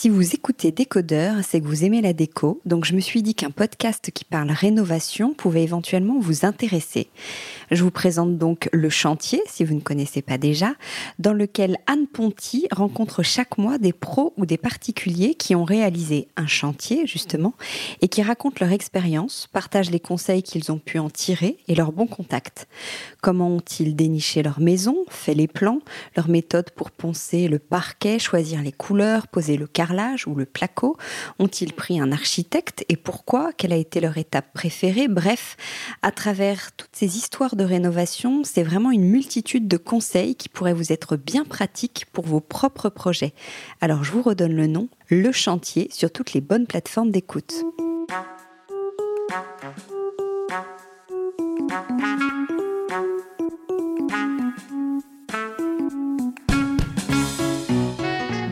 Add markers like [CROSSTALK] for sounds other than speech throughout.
Si vous écoutez Décodeur, c'est que vous aimez la déco, donc je me suis dit qu'un podcast qui parle rénovation pouvait éventuellement vous intéresser. Je vous présente donc Le Chantier, si vous ne connaissez pas déjà, dans lequel Anne Ponty rencontre chaque mois des pros ou des particuliers qui ont réalisé un chantier, justement, et qui racontent leur expérience, partagent les conseils qu'ils ont pu en tirer et leurs bons contacts. Comment ont-ils déniché leur maison, fait les plans, leurs méthodes pour poncer le parquet, choisir les couleurs, poser le ou le placo Ont-ils pris un architecte et pourquoi? Quelle a été leur étape préférée? Bref, à travers toutes ces histoires de rénovation, c'est vraiment une multitude de conseils qui pourraient vous être bien pratiques pour vos propres projets. Alors je vous redonne le nom, Le Chantier, sur toutes les bonnes plateformes d'écoute.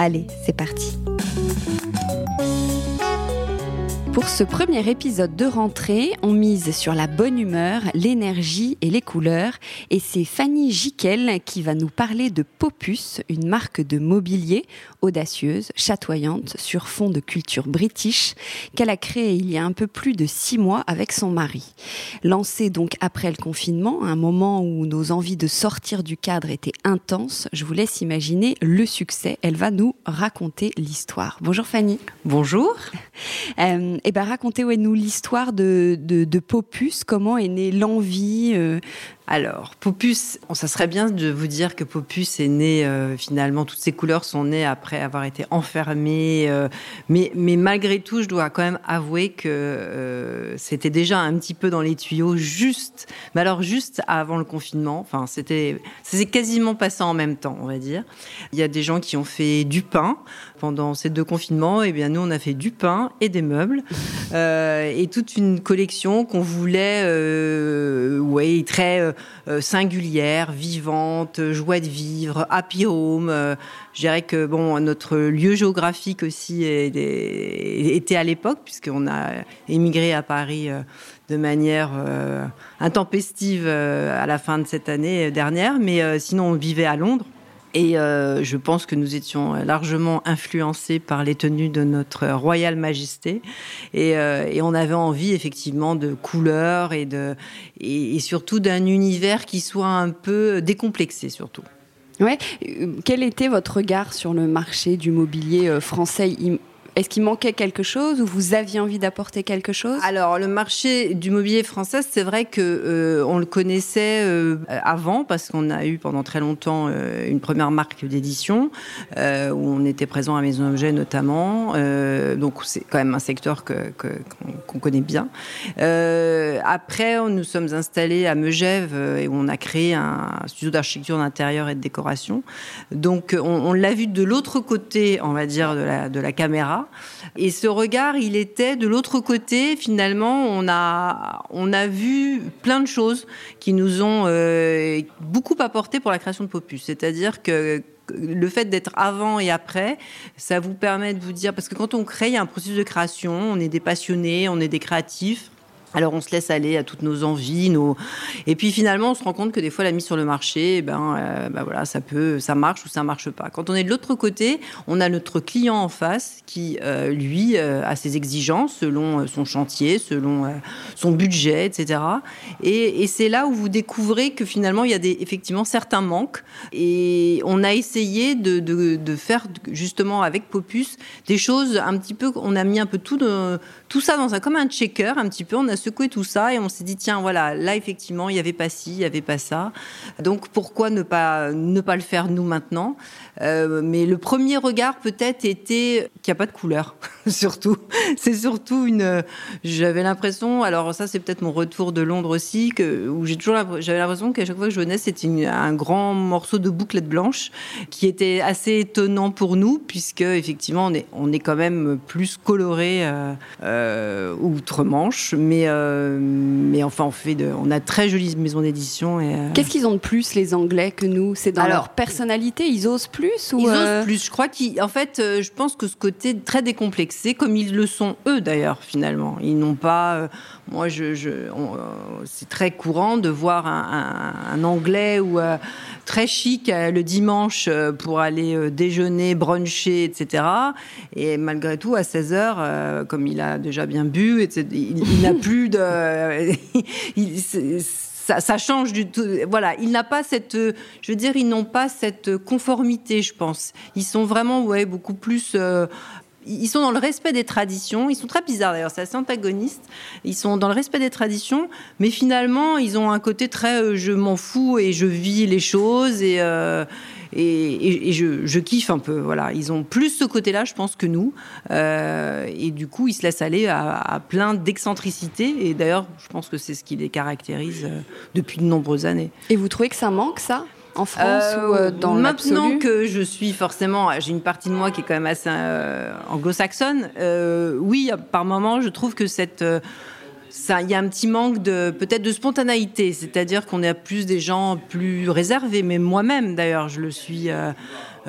Allez, c'est parti. Pour ce premier épisode de rentrée, on mise sur la bonne humeur, l'énergie et les couleurs. Et c'est Fanny Jiquel qui va nous parler de Popus, une marque de mobilier audacieuse, chatoyante, sur fond de culture british, qu'elle a créée il y a un peu plus de six mois avec son mari. Lancée donc après le confinement, un moment où nos envies de sortir du cadre étaient intenses, je vous laisse imaginer le succès. Elle va nous raconter l'histoire. Bonjour Fanny. Bonjour. Euh, eh ben, racontez-nous l'histoire de, de, Popus, comment est née l'envie euh, alors, Popus, ça serait bien de vous dire que Popus est né, euh, finalement, toutes ces couleurs sont nées après avoir été enfermées. Euh, mais, mais malgré tout, je dois quand même avouer que euh, c'était déjà un petit peu dans les tuyaux, juste, mais alors juste avant le confinement. Enfin, c'était, ça s'est quasiment passé en même temps, on va dire. Il y a des gens qui ont fait du pain pendant ces deux confinements. Et eh bien, nous, on a fait du pain et des meubles. Et toute une collection qu'on voulait, ouais, très euh, singulière, vivante, joie de vivre, happy home. Euh, je dirais que bon, notre lieu géographique aussi était à l'époque, puisqu'on a émigré à Paris euh, de manière intempestive à la fin de cette année dernière, mais sinon on vivait à Londres. Et euh, je pense que nous étions largement influencés par les tenues de notre royale majesté. Et, euh, on avait envie effectivement de couleurs et, de, et, surtout d'un univers qui soit un peu décomplexé surtout. Ouais. Quel était votre regard sur le marché du mobilier euh, français est-ce qu'il manquait quelque chose ou vous aviez envie d'apporter quelque chose? Alors, le marché du mobilier français, c'est vrai que euh, on le connaissait euh, avant parce qu'on a eu pendant très longtemps euh, une première marque d'édition où on était présent à Maison Objet notamment. donc, c'est quand même un secteur que, qu'on connaît bien. après, nous sommes installés à Megève et on a créé un studio d'architecture d'intérieur et de décoration. Donc, on, on l'a vu de l'autre côté, on va dire, de la caméra. Et ce regard, il était de l'autre côté. Finalement, on a, on a vu plein de choses qui nous ont euh, beaucoup apporté pour la création de Popus. C'est-à-dire que le fait d'être avant et après, ça vous permet de vous dire, parce que quand on crée, il y a un processus de création, on est des passionnés, on est des créatifs. Alors on se laisse aller à toutes nos envies, nos... et puis finalement on se rend compte que des fois la mise sur le marché, eh ben, euh, ben voilà, ça peut, ça marche ou ça marche pas. Quand on est de l'autre côté, on a notre client en face qui euh, lui euh, a ses exigences selon son chantier, selon son budget, etc. Et, c'est là où vous découvrez que finalement il y a des, effectivement certains manques. Et on a essayé de faire justement avec Popus des choses un petit peu, on a mis un peu tout de tout ça dans un comme un checker un petit peu. On a secoué tout ça et on s'est dit tiens voilà là effectivement il y avait pas ci, il y avait pas ça. Donc pourquoi ne pas ne pas le faire nous maintenant? Euh, Mais le premier regard peut-être était qu'il n'y a pas de couleur [LAUGHS] surtout. C'est surtout une. J'avais l'impression alors ça c'est peut-être mon retour de Londres aussi que où j'ai toujours j'avais l'impression qu'à chaque fois que je venais c'était un grand morceau de bouclette blanche qui était assez étonnant pour nous puisque effectivement on est on est quand même plus coloré. Euh, euh, outre-Manche. Mais, euh, mais enfin, on, fait de, on a très jolies maisons d'édition. Et, euh, Qu'est-ce qu'ils ont de plus, les Anglais, que nous? C'est dans leur personnalité Ils osent plus ou Ils osent plus. Je crois qu'en fait, je pense que ce côté très décomplexé, comme ils le sont eux d'ailleurs, finalement. Ils n'ont pas. Moi, je c'est très courant de voir un, Anglais ou très chic le dimanche pour aller déjeuner, bruncher, etc. Et malgré tout, à 16 h comme il a déjà bien bu, et il, n'a plus de. [LAUGHS] ça, change du tout. Voilà, il n'a pas cette, je veux dire, ils n'ont pas cette conformité, je pense. Ils sont vraiment, ouais, beaucoup plus. Euh, ils sont dans le respect des traditions. Ils sont très bizarres d'ailleurs, c'est assez antagoniste. Ils sont dans le respect des traditions, mais finalement, ils ont un côté très euh, je m'en fous et je vis les choses et. Euh, et, je, kiffe un peu. Voilà, ils ont plus ce côté-là, je pense, que nous. Euh, et du coup, ils se laissent aller à, plein d'excentricités. Et d'ailleurs, je pense que c'est ce qui les caractérise depuis de nombreuses années. Et vous trouvez que ça manque, ça? En France ou euh, dans Maintenant que je suis forcément, j'ai une partie de moi qui est quand même assez anglo-saxonne. oui, par moment, je trouve que cette il y a un petit manque de peut-être de spontanéité, c'est-à-dire qu'on est plus des gens plus réservés. Mais moi-même, d'ailleurs, je le suis. Euh,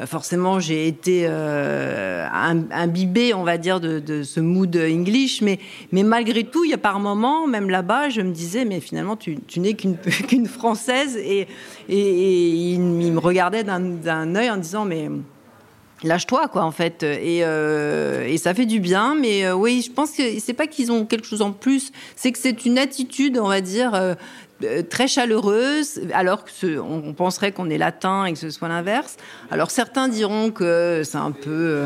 forcément, j'ai été euh, imbibée, on va dire, de, ce mood English. Mais, malgré tout, il y a par moments, même là-bas, je me disais, mais finalement, tu, n'es [LAUGHS] qu'une française. Et, et, il, me regardait d'un œil en disant, mais lâche-toi quoi en fait. Et, euh, et, ça fait du bien mais euh, oui je pense que c'est pas qu'ils ont quelque chose en plus. C'est que c'est une attitude on va dire euh, très chaleureuse alors que on penserait qu'on est latin et que ce soit l'inverse alors certains diront que c'est un peu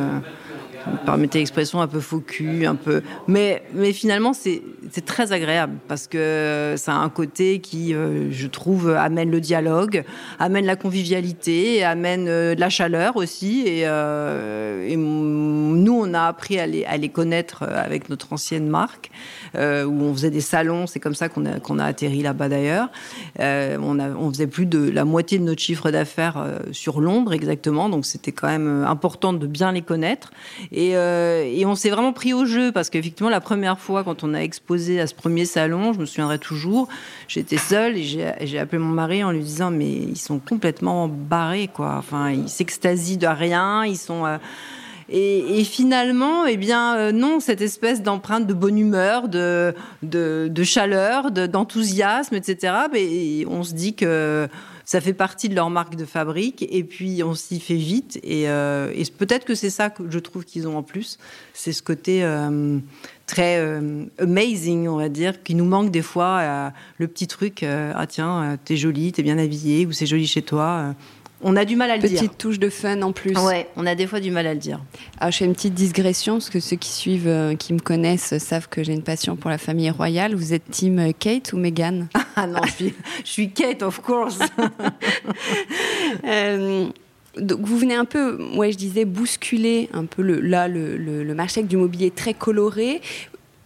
permettez l'expression, un peu faux cul, un peu. Mais, mais finalement, c'est très agréable parce que ça a un côté qui, euh, je trouve, amène le dialogue, amène la convivialité, amène euh, de la chaleur aussi. Et, euh, nous, on a appris à les, connaître avec notre ancienne marque, où on faisait des salons. C'est comme ça qu'on a, qu'on a atterri là-bas d'ailleurs. On, on faisait plus de la moitié de notre chiffre d'affaires sur Londres exactement. Donc c'était quand même important de bien les connaître. Euh, et, on s'est vraiment pris au jeu parce qu'effectivement, la première fois, quand on a exposé à ce premier salon, je me souviendrai toujours, j'étais seule et j'ai appelé mon mari en lui disant Mais ils sont complètement barrés, quoi. Enfin, ils s'extasient de rien, ils sont. Euh, et, finalement, eh bien, euh, non, cette espèce d'empreinte de bonne humeur, de, de, chaleur, d'enthousiasme, etc., mais on se dit que ça fait partie de leur marque de fabrique et puis on s'y fait vite et, euh, peut-être que c'est ça que je trouve qu'ils ont en plus, c'est ce côté euh, très amazing, on va dire, qui nous manque des fois, le petit truc, ah tiens, t'es jolie, t'es bien habillée ou c'est joli chez toi. On a du mal à le dire. Petite touche de fun en plus. Ouais, on a des fois du mal à le dire. Ah, je fais une petite digression parce que ceux qui suivent, euh, qui me connaissent, savent que j'ai une passion pour la famille royale. Vous êtes team euh, Kate ou Meghan? [LAUGHS] Ah non, je suis, Kate, of course. [LAUGHS] Euh, donc vous venez un peu, moi je disais, bousculer un peu le, là le, le marché avec du mobilier très coloré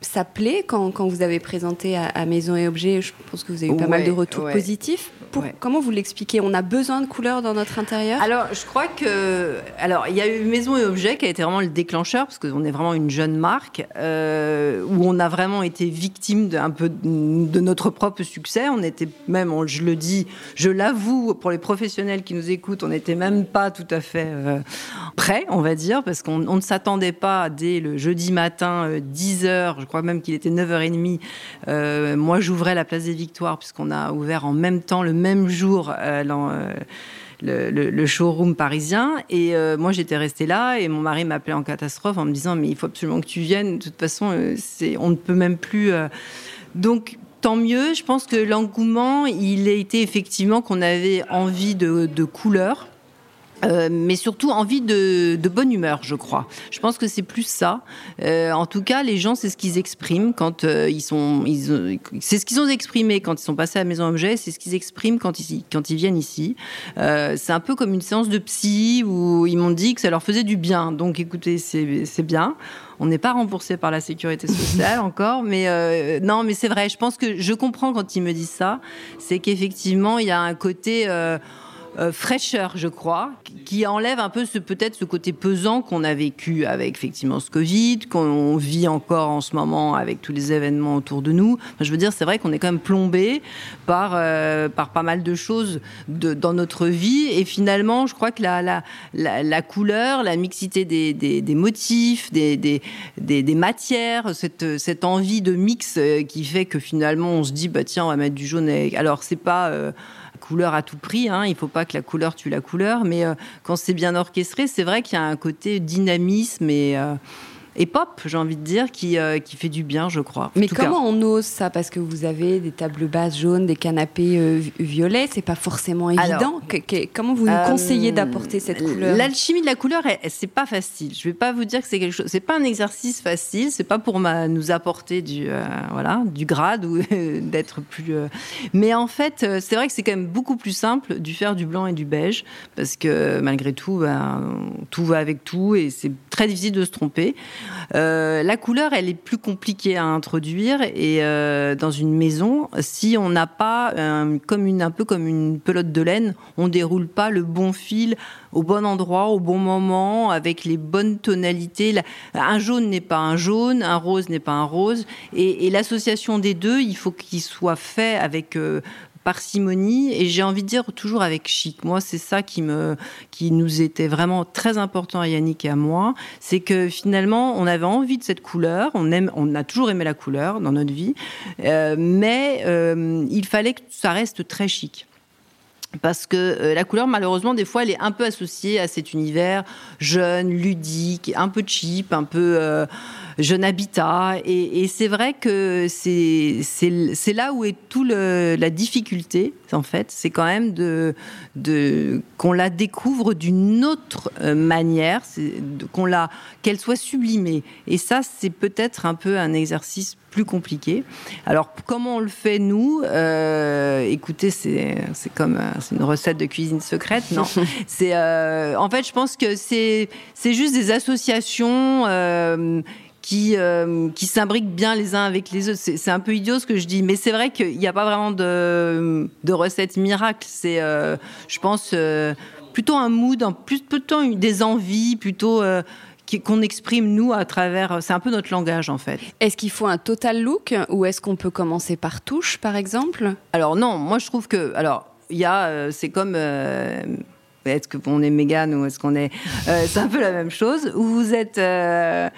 ça plaît quand, quand, vous avez présenté à, Maison et Objets? Je pense que vous avez eu pas mal de retours positifs. Comment vous l'expliquez? On a besoin de couleurs dans notre intérieur? Alors, je crois que. Alors, il y a eu Maison et Objets qui a été vraiment le déclencheur, parce qu'on est vraiment une jeune marque, euh, où on a vraiment été victime de, un peu de notre propre succès. On était même, je le dis, je l'avoue, pour les professionnels qui nous écoutent, on n'était même pas tout à fait euh, prêts, on va dire, parce qu'on ne s'attendait pas dès le jeudi matin, 10h, euh, je crois même qu'il était 9h30. Euh, moi, j'ouvrais la place des Victoires, puisqu'on a ouvert en même temps, le même jour, euh, euh, le, showroom parisien. Et moi, j'étais restée là, et mon mari m'appelait en catastrophe en me disant Mais il faut absolument que tu viennes. De toute façon, c'est, on ne peut même plus. Donc, tant mieux. Je pense que l'engouement, il a été effectivement qu'on avait envie de, de couleurs Euh, mais surtout envie de, de, bonne humeur, je crois. Je pense que c'est plus ça. Euh, en tout cas, les gens, c'est ce qu'ils expriment quand euh, ils sont. Ils, c'est ce qu'ils ont exprimé quand ils sont passés à la Maison Objet. C'est ce qu'ils expriment quand ils quand ils viennent ici. C'est un peu comme une séance de psy où ils m'ont dit que ça leur faisait du bien. Donc, écoutez, c'est c'est bien. On n'est pas remboursé par la sécurité sociale [LAUGHS] encore, mais euh, non, mais c'est vrai. Je pense que je comprends quand ils me disent ça. C'est qu'effectivement, il y a un côté. Euh, euh, fraîcheur, je crois, qui enlève un peu ce peut-être ce côté pesant qu'on a vécu avec effectivement ce Covid, qu'on vit encore en ce moment avec tous les événements autour de nous. Je veux dire, c'est vrai qu'on est quand même plombé par euh, par pas mal de choses dans notre vie, et finalement, je crois que la la, la, couleur, la mixité des, des, motifs, des, des, des, matières, cette cette envie de mix euh, qui fait que finalement on se dit bah tiens on va mettre du jaune. Avec... Alors c'est pas couleur à tout prix. Hein. Il faut pas que la couleur tue la couleur, mais euh, quand c'est bien orchestré, c'est vrai qu'il y a un côté dynamisme et euh, et pop, j'ai envie de dire, qui, euh, qui fait du bien, je crois. Mais comment cas. on ose ça? Parce que vous avez des tables basses jaunes, des canapés euh, violets, c'est pas forcément évident. Alors, que, que, comment vous nous euh, conseillez d'apporter cette couleur? L'alchimie de la couleur, c'est pas facile. Je vais pas vous dire que c'est quelque chose. C'est pas un exercice facile. C'est pas pour ma, nous apporter du euh, voilà du grade ou [LAUGHS] d'être plus. Mais en fait, c'est vrai que c'est quand même beaucoup plus simple du faire du blanc et du beige parce que malgré tout, ben, tout va avec tout et c'est très difficile de se tromper. Euh, la couleur, elle est plus compliquée à introduire et euh, dans une maison, si on n'a pas euh, comme une un peu comme une pelote de laine, on déroule pas le bon fil au bon endroit, au bon moment, avec les bonnes tonalités. Un jaune n'est pas un jaune, un rose n'est pas un rose, et, l'association des deux, il faut qu'il soit fait avec parcimonie et j'ai envie de dire toujours avec chic. Moi, c'est ça qui me, qui nous était vraiment très important à Yannick et à moi, c'est que finalement, on avait envie de cette couleur. On aime, on a toujours aimé la couleur dans notre vie, euh, mais euh, il fallait que ça reste très chic parce que euh, la couleur, malheureusement, des fois, elle est un peu associée à cet univers jeune, ludique, un peu cheap, un peu jeune habitat. Et, et c'est vrai que c'est là où est tout le, la difficulté, en fait. C'est quand même de, de qu'on la découvre d'une autre euh, manière, qu'on la qu'elle soit sublimée. Et ça, c'est peut-être un peu un exercice plus compliqué. Alors, comment on le fait, nous? Euh, Écoutez, c'est comme c'est une recette de cuisine secrète, non? [LAUGHS] C'est euh, En fait, je pense que c'est juste des associations... Euh, qui, euh, qui s'imbriquent bien les uns avec les autres. C'est un peu idiot ce que je dis, mais c'est vrai qu'il n'y a pas vraiment de, de recette miracle. C'est, euh, je pense, euh, plutôt un mood, plus, plutôt des envies, plutôt qu'on exprime nous à travers. C'est un peu notre langage en fait. Est-ce qu'il faut un total look ou est-ce qu'on peut commencer par touche, par exemple? Alors non, moi je trouve que alors il y a, c'est comme euh, est-ce qu'on est Mégane ou est-ce qu'on est, euh, c'est un peu la même chose. Où vous êtes euh,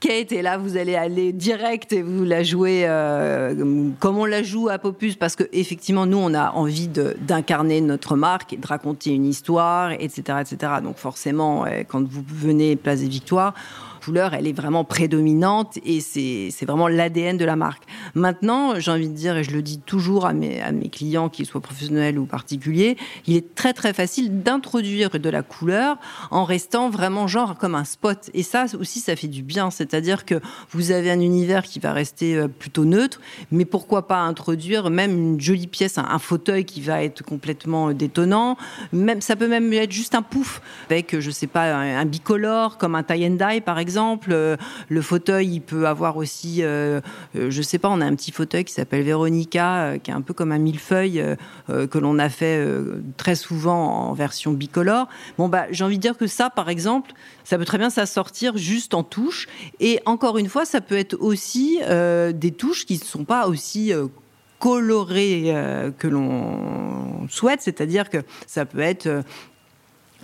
Kate et là vous allez aller direct et vous la jouez euh, comme on la joue à Popus parce que effectivement nous on a envie d'incarner notre marque et de raconter une histoire, etc., etc. Donc forcément quand vous venez Place des Victoires couleur, elle est vraiment prédominante et c'est vraiment l'ADN de la marque. Maintenant, j'ai envie de dire, et je le dis toujours à mes, à mes clients, qu'ils soient professionnels ou particuliers, il est très très facile d'introduire de la couleur en restant vraiment genre comme un spot. Et ça aussi, ça fait du bien. C'est-à-dire que vous avez un univers qui va rester euh, plutôt neutre, mais pourquoi pas introduire même une jolie pièce, un, fauteuil qui va être complètement euh, détonnant. Même, ça peut même être juste un pouf avec, je sais pas, un, un bicolore comme un tie and dye par exemple exemple. Euh, le fauteuil, il peut avoir aussi, euh, euh, je sais pas, on a un petit fauteuil qui s'appelle Véronica, qui est un peu comme un millefeuille que l'on a fait très souvent en version bicolore. Bon bah, j'ai envie de dire que ça, par exemple, ça peut très bien s'assortir juste en touche. Et encore une fois, ça peut être aussi des touches qui ne sont pas aussi colorées que l'on souhaite, c'est-à-dire que ça peut être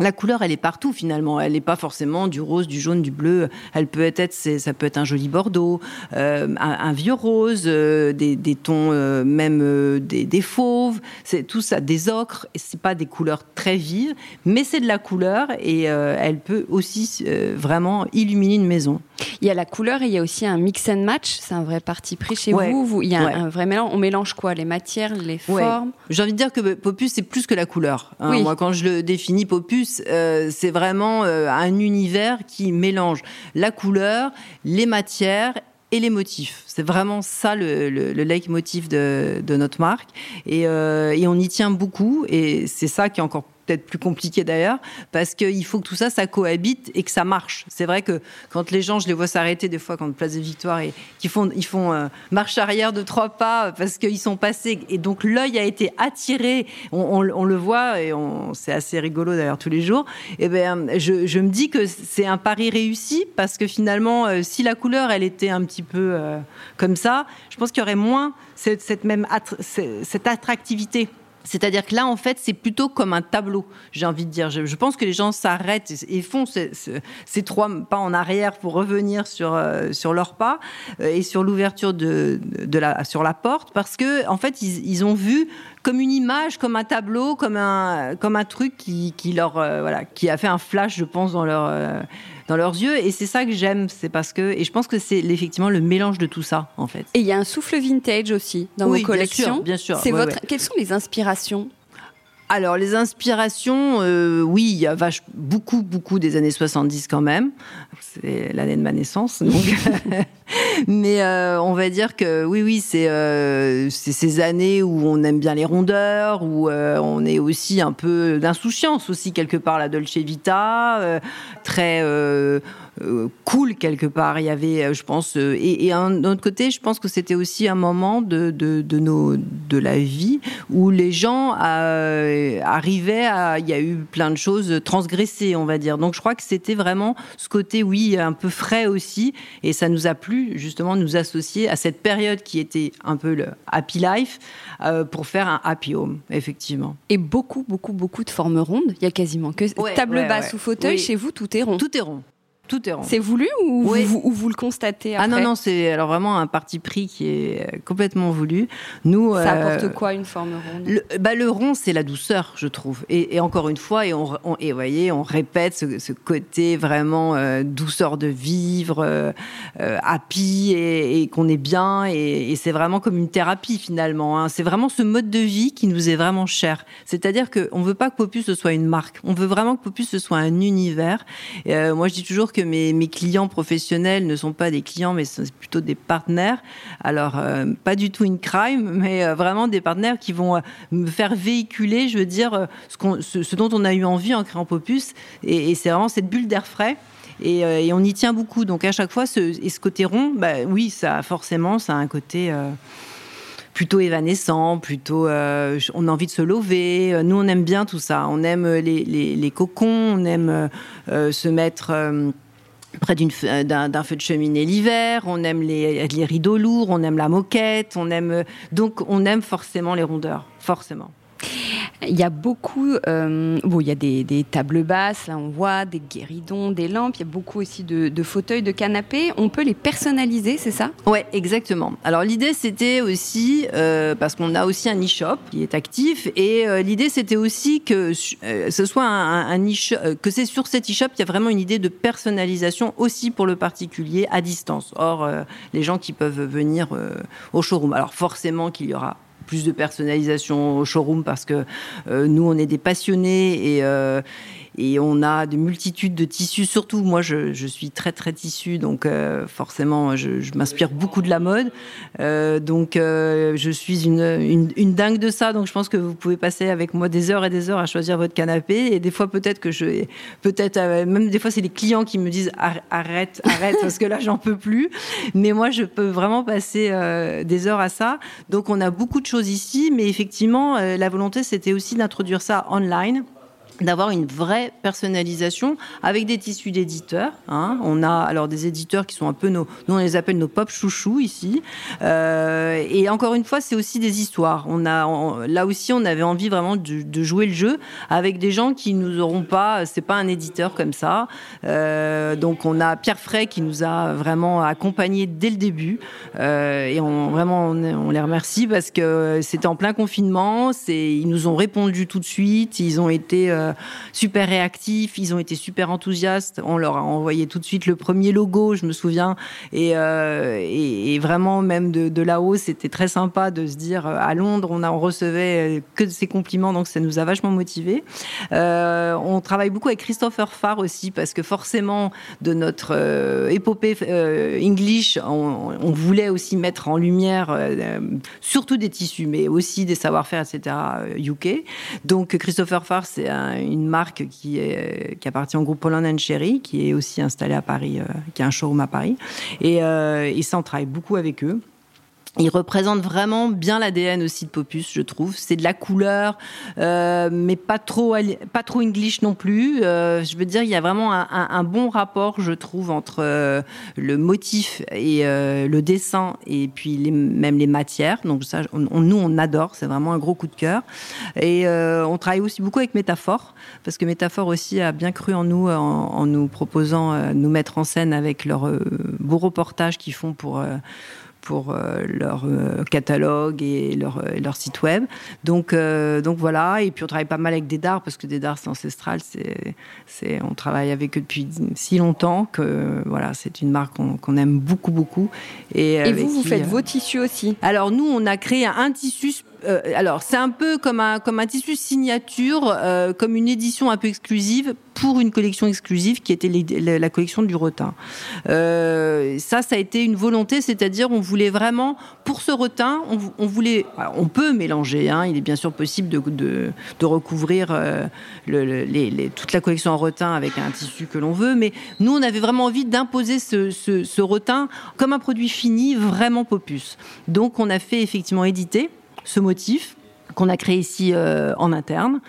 la couleur, elle est partout finalement. Elle n'est pas forcément du rose, du jaune, du bleu. Elle peut être, ça peut être un joli bordeaux, euh, un, un, vieux rose, euh, des, des, tons euh, même des, des, fauves. C'est tout ça, des ocres. C'est pas des couleurs très vives, mais c'est de la couleur et elle peut aussi vraiment illuminer une maison. Il y a la couleur et il y a aussi un mix and match. C'est un vrai parti pris chez Ouais. vous. vous. Il y a Ouais. un, un vrai mélange. On mélange quoi? Les matières, les Ouais. formes? J'ai envie de dire que Popus, c'est plus que la couleur. hein. Oui. Moi, quand je le définis, Popus, plus, c'est vraiment un univers qui mélange la couleur, les matières et les motifs. C'est vraiment ça le, le, le leitmotiv de, de, notre marque. Et, euh, et, on y tient beaucoup. Et c'est ça qui est encore peut-être plus compliqué d'ailleurs, parce qu'il faut que tout ça, ça cohabite et que ça marche. C'est vrai que quand les gens, je les vois s'arrêter des fois quand Place des Victoires et qui font, ils font euh, marche arrière de trois pas parce qu'ils sont passés et donc l'œil a été attiré. On, le voit et c'est assez rigolo d'ailleurs tous les jours. Et eh ben, je, me dis que c'est un pari réussi parce que finalement, euh, si la couleur elle était un petit peu euh, comme ça, je pense qu'il y aurait moins cette, cette même cette attractivité c'est-à-dire que là, en fait, c'est plutôt comme un tableau, j'ai envie de dire. Je, pense que les gens s'arrêtent et font ces, trois pas en arrière pour revenir sur, euh, sur leurs pas euh, et sur l'ouverture de, la, sur la porte parce que, en fait, ils, ont vu comme une image, comme un tableau, comme un, comme un truc qui, qui leur, euh, voilà, qui a fait un flash, je pense, dans leur euh, dans leurs yeux. Et c'est ça que j'aime, c'est parce que, et je pense que c'est effectivement le mélange de tout ça, en fait. Et il y a un souffle vintage aussi dans oui, vos collections. Bien sûr, bien sûr. C'est ouais, votre. ouais. Quelles sont les inspirations? Alors, les inspirations, euh, oui, il y a vache, beaucoup, beaucoup des années 70 quand même. C'est l'année de ma naissance. Donc [LAUGHS] [LAUGHS] Mais euh, on va dire que oui, oui, c'est euh, ces années où on aime bien les rondeurs, où euh, on est aussi un peu d'insouciance aussi, quelque part, la Dolce Vita, très cool quelque part. Il y avait, je pense, et, et d'un autre côté, je pense que c'était aussi un moment de, de, de, nos, de la vie où les gens arrivaient à. Il y a eu plein de choses transgressées, on va dire. Donc je crois que c'était vraiment ce côté, oui, un peu frais aussi, et ça nous a plu justement nous associer à cette période qui était un peu le happy life euh, pour faire un happy home, effectivement. Et beaucoup, beaucoup, beaucoup de formes rondes. Il y a quasiment que ouais, table ouais, basse ouais. ou fauteuil. Oui. Chez vous, tout est rond. Tout est rond. Tout est rond. C'est voulu ou, Oui. vous, ou vous le constatez après Ah non, non, c'est alors vraiment un parti pris qui est complètement voulu. Nous, Ça euh, apporte quoi une forme ronde? le, bah, le rond, c'est la douceur, je trouve. Et, et encore une fois, et on, on- et vous voyez, on répète ce, ce côté vraiment euh, douceur de vivre, euh, euh, happy, et, et qu'on est bien. Et, c'est vraiment comme une thérapie finalement. hein. C'est vraiment ce mode de vie qui nous est vraiment cher. C'est-à-dire qu'on ne veut pas que Popus ce soit une marque. On veut vraiment que Popus ce soit un univers. Euh, moi, je dis toujours que mes, clients professionnels ne sont pas des clients, mais c'est plutôt des partenaires. Alors, euh, pas du tout une crime, [LAUGHS] mais euh, vraiment des partenaires qui vont euh, me faire véhiculer, je veux dire, ce, dont on a eu envie en créant Popus. Et, c'est vraiment cette bulle d'air frais. Et, on y tient beaucoup. Donc à chaque fois, ce, côté rond, bah, oui, ça forcément, ça a un côté plutôt évanescent, plutôt. on a envie de se lever. Nous, on aime bien tout ça. On aime les, cocons. On aime se mettre. Près euh, d'un feu de cheminée l'hiver, on aime les, les rideaux lourds, on aime la moquette, on aime euh, donc on aime forcément les rondeurs, forcément. Il y a beaucoup, euh, bon, il y a des, tables basses, là on voit des guéridons, des lampes, il y a beaucoup aussi de, fauteuils, de canapés. On peut les personnaliser, c'est ça? Ouais, exactement. Alors l'idée c'était aussi euh, parce qu'on a aussi un e-shop qui est actif et euh, l'idée c'était aussi que ce soit un, un e que c'est sur cet e-shop il y a vraiment une idée de personnalisation aussi pour le particulier à distance. Or les gens qui peuvent venir au showroom. Alors forcément qu'il y aura plus de personnalisation au showroom parce que euh, nous on est des passionnés et euh, et on a de multitudes de tissus. Surtout, moi, je, suis très très tissu, donc euh, forcément, je, m'inspire beaucoup de la mode. Euh, donc, euh, je suis une, une, une dingue de ça. Donc, je pense que vous pouvez passer avec moi des heures et des heures à choisir votre canapé. Et des fois, peut-être que je, peut-être même des fois, c'est les clients qui me disent Ar- arrête, arrête, parce que là, j'en peux plus. Mais moi, je peux vraiment passer des heures à ça. Donc, on a beaucoup de choses ici, mais effectivement, la volonté, c'était aussi d'introduire ça online d'avoir une vraie personnalisation avec des tissus d'éditeurs. Hein. On a alors des éditeurs qui sont un peu nos, nous on les appelle nos pop chouchous ici. Euh, et encore une fois, c'est aussi des histoires. On a là aussi, on avait envie vraiment de, jouer le jeu avec des gens qui nous auront pas. C'est pas un éditeur comme ça. Euh, donc on a Pierre Fray qui nous a vraiment accompagnés dès le début. Euh, et on vraiment on, les remercie parce que c'était en plein confinement. Ils nous ont répondu tout de suite. Ils ont été super réactifs. Ils ont été super enthousiastes. On leur a envoyé tout de suite le premier logo, je me souviens. Et, et, vraiment, même de, là-haut, c'était très sympa de se dire à Londres, on, a, on recevait que de ces compliments, donc ça nous a vachement motivés. on travaille beaucoup avec Christopher Farr aussi, parce que forcément, de notre épopée English, on, on, voulait aussi mettre en lumière surtout des tissus, mais aussi des savoir-faire, etc., UK. Euh, Donc, Christopher Farr, c'est une marque qui, est, qui appartient au groupe Poland Cherry, qui est aussi installé à Paris, euh, qui a un showroom à Paris. Et, euh, et ça, on travaille beaucoup avec eux. Il représente vraiment bien l'ADN aussi de Popus, je trouve. C'est de la couleur, euh, mais pas trop, pas trop English non plus. Euh, je veux dire, il y a vraiment un, bon rapport, je trouve, entre euh, le motif et le dessin, et puis même les matières. Donc ça, nous, on adore. C'est vraiment un gros coup de cœur. Et on travaille aussi beaucoup avec Métaphore, parce que Métaphore aussi a bien cru en nous, en, en nous proposant nous mettre en scène avec leur beau reportage qu'ils font pour pour euh, leur euh, catalogue et leur, euh, leur, site web. Donc, euh, donc voilà, et puis on travaille pas mal avec Dédar, parce que Dédar c'est ancestral, c'est, c'est, on travaille avec eux depuis si longtemps que voilà, c'est une marque qu'on, qu'on aime beaucoup, beaucoup. Et, et vous, vous faites vos tissus aussi? Alors nous, on a créé un tissu euh, alors c'est un peu comme un comme un tissu signature, euh, comme une édition un peu exclusive pour une collection exclusive qui était la, collection du Retin. Euh, ça, ça a été une volonté, c'est-à-dire on voulait vraiment pour ce Retin, on, voulait, on peut mélanger. Hein, il est bien sûr possible de de, recouvrir toute la collection en Retin avec un tissu que l'on veut, mais nous on avait vraiment envie d'imposer ce, ce, ce Retin comme un produit fini, vraiment Popus. Donc on a fait effectivement éditer ce motif qu'on a créé ici euh, en interne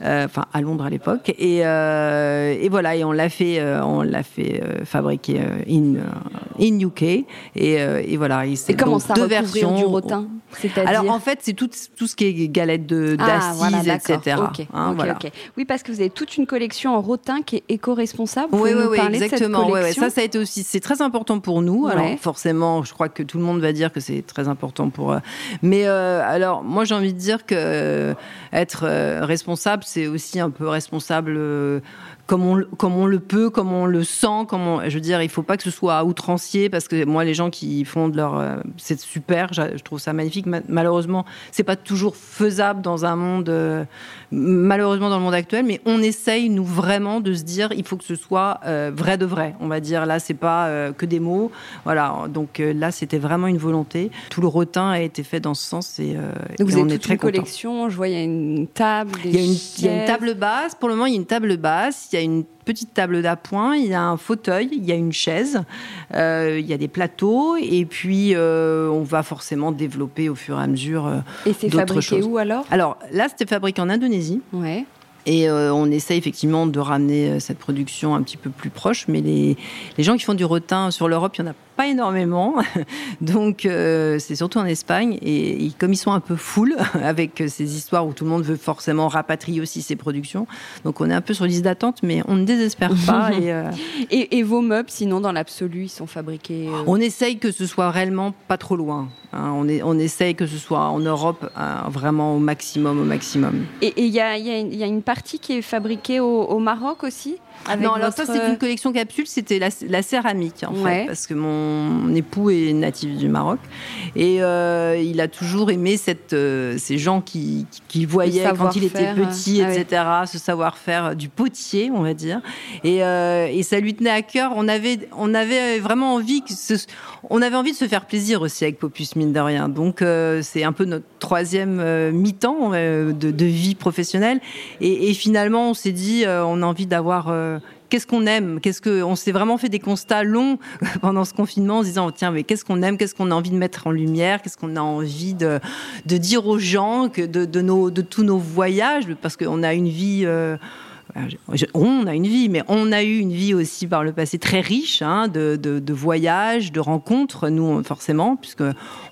enfin à Londres à l'époque. Et, euh, et, voilà, et on l'a fait, euh, on l'a fait euh, fabriquer euh, in in UK. Et, et voilà. Et, et comment ça deux versions du rotin Alors en fait, c'est tout tout ce qui est galette de d'assises, ah, voilà, etc. Okay. Hein, okay, voilà. okay. Oui, parce que vous avez toute une collection en rotin qui est éco-responsable. Oui, oui, oui, exactement. Ouais, ouais. Ça, ça a été aussi, c'est très important pour nous. Alors forcément, je crois que tout le monde va dire que c'est très important pour. Mais alors, moi, j'ai envie de dire que être responsable c'est aussi un peu responsable euh, comme on, comme on le peut, comme on le sent, comme on, je veux dire, il faut pas que ce soit outrancier parce que moi, les gens qui font de leur, euh, c'est super, je, trouve ça magnifique. Malheureusement, c'est pas toujours faisable dans un monde, euh, malheureusement dans le monde actuel, mais on essaye nous vraiment de se dire, il faut que ce soit vrai de vrai. On va dire là, c'est pas que des mots, voilà. Donc là, c'était vraiment une volonté. Tout le retin a été fait dans ce sens et, Donc et vous on avez est très une collection. Je vois, il y a une table, il y, il y a une table basse. Pour le moment, il y a une table basse. Il y a une petite table d'appoint, il y a un fauteuil, il y a une chaise, euh, il y a des plateaux, et puis euh, on va forcément développer au fur et à mesure. Euh, et c'est fabriqué choses. où alors? Alors là, c'était fabriqué en Indonésie. Ouais. Et euh, on essaie effectivement de ramener cette production un petit peu plus proche, mais les, les gens qui font du rotin sur l'Europe, il y en a pas énormément. [LAUGHS] Donc, euh, c'est surtout en Espagne. Et, et, comme ils sont un peu full [LAUGHS] avec ces histoires où tout le monde veut forcément rapatrier aussi ses productions, donc on est un peu sur liste d'attente, mais on ne désespère [LAUGHS] pas. et, euh... et, et, vos meubles, sinon, dans l'absolu, ils sont fabriqués euh... On essaye que ce soit réellement pas trop loin. Hein, on, est, on essaye que ce soit en Europe hein, vraiment au maximum, au maximum. Et il y a, y, y a, une partie qui est fabriquée au, au Maroc aussi? Avec non, alors votre... ça c'est une collection capsule, c'était la, la, céramique en ouais. fait, parce que mon époux est natif du Maroc et euh, il a toujours aimé cette, euh, ces gens qui, qui, voyaient quand il était petit, ah, etc., ouais. ce savoir-faire du potier, on va dire, et, euh, et, ça lui tenait à cœur. On avait, on avait vraiment envie que ce, on avait envie de se faire plaisir aussi avec Popus mine de rien. Donc euh, c'est un peu notre troisième euh, mi-temps de, de, vie professionnelle et, et finalement on s'est dit on a envie d'avoir qu'est-ce qu'on aime? Qu'est-ce que on s'est vraiment fait des constats longs [LAUGHS] pendant ce confinement en se disant tiens mais qu'est-ce qu'on aime? Qu'est-ce qu'on a envie de mettre en lumière? Qu'est-ce qu'on a envie de, dire aux gens de tous nos voyages? Parce qu'on a une vie euh, on a une vie, mais on a eu une vie aussi par le passé très riche hein, de, de, de, voyages, de rencontres, nous forcément, puisque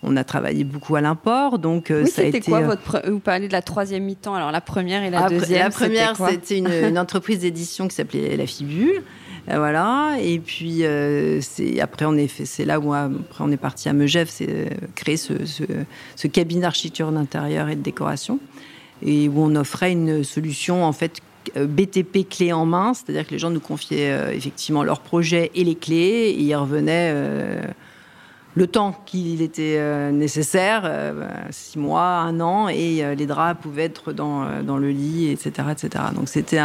on a travaillé beaucoup à l'import. Donc oui, ça a été quoi votre Vous parlez de la troisième mi-temps. Alors la première et la Après, deuxième. La première, c'était une, une entreprise d'édition qui s'appelait La Fibule. Voilà. Et puis euh, c'est après on est c'est là où après on est parti à Megève, c'est euh, créer ce, ce, ce cabinet d'architecture d'intérieur et de décoration et où on offrait une solution en fait BTP clé en main, c'est-à-dire que les gens nous confiaient effectivement leurs projets et les clés, et ils revenaient le temps qu'il était euh, nécessaire, euh, six mois, un an, et euh, les draps pouvaient être dans, dans le lit, etc., etc. Donc c'était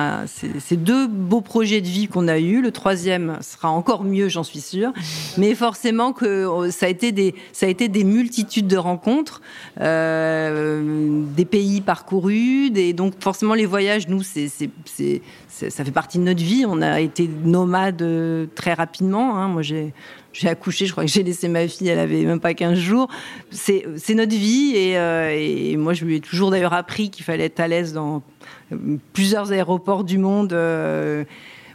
ces deux beaux projets de vie qu'on a eus. Le troisième sera encore mieux, j'en suis sûre. Mais forcément que ça a été des ça a été des multitudes de rencontres, des pays parcourus, des donc forcément les voyages, nous c'est ça fait partie de notre vie. On a été nomades très rapidement. Hein. Moi j'ai j'ai accouché, je crois que j'ai laissé ma fille, elle avait même pas 15 jours. C'est notre vie euh, et, moi je lui ai toujours d'ailleurs appris qu'il fallait être à l'aise dans plusieurs aéroports du monde. Euh,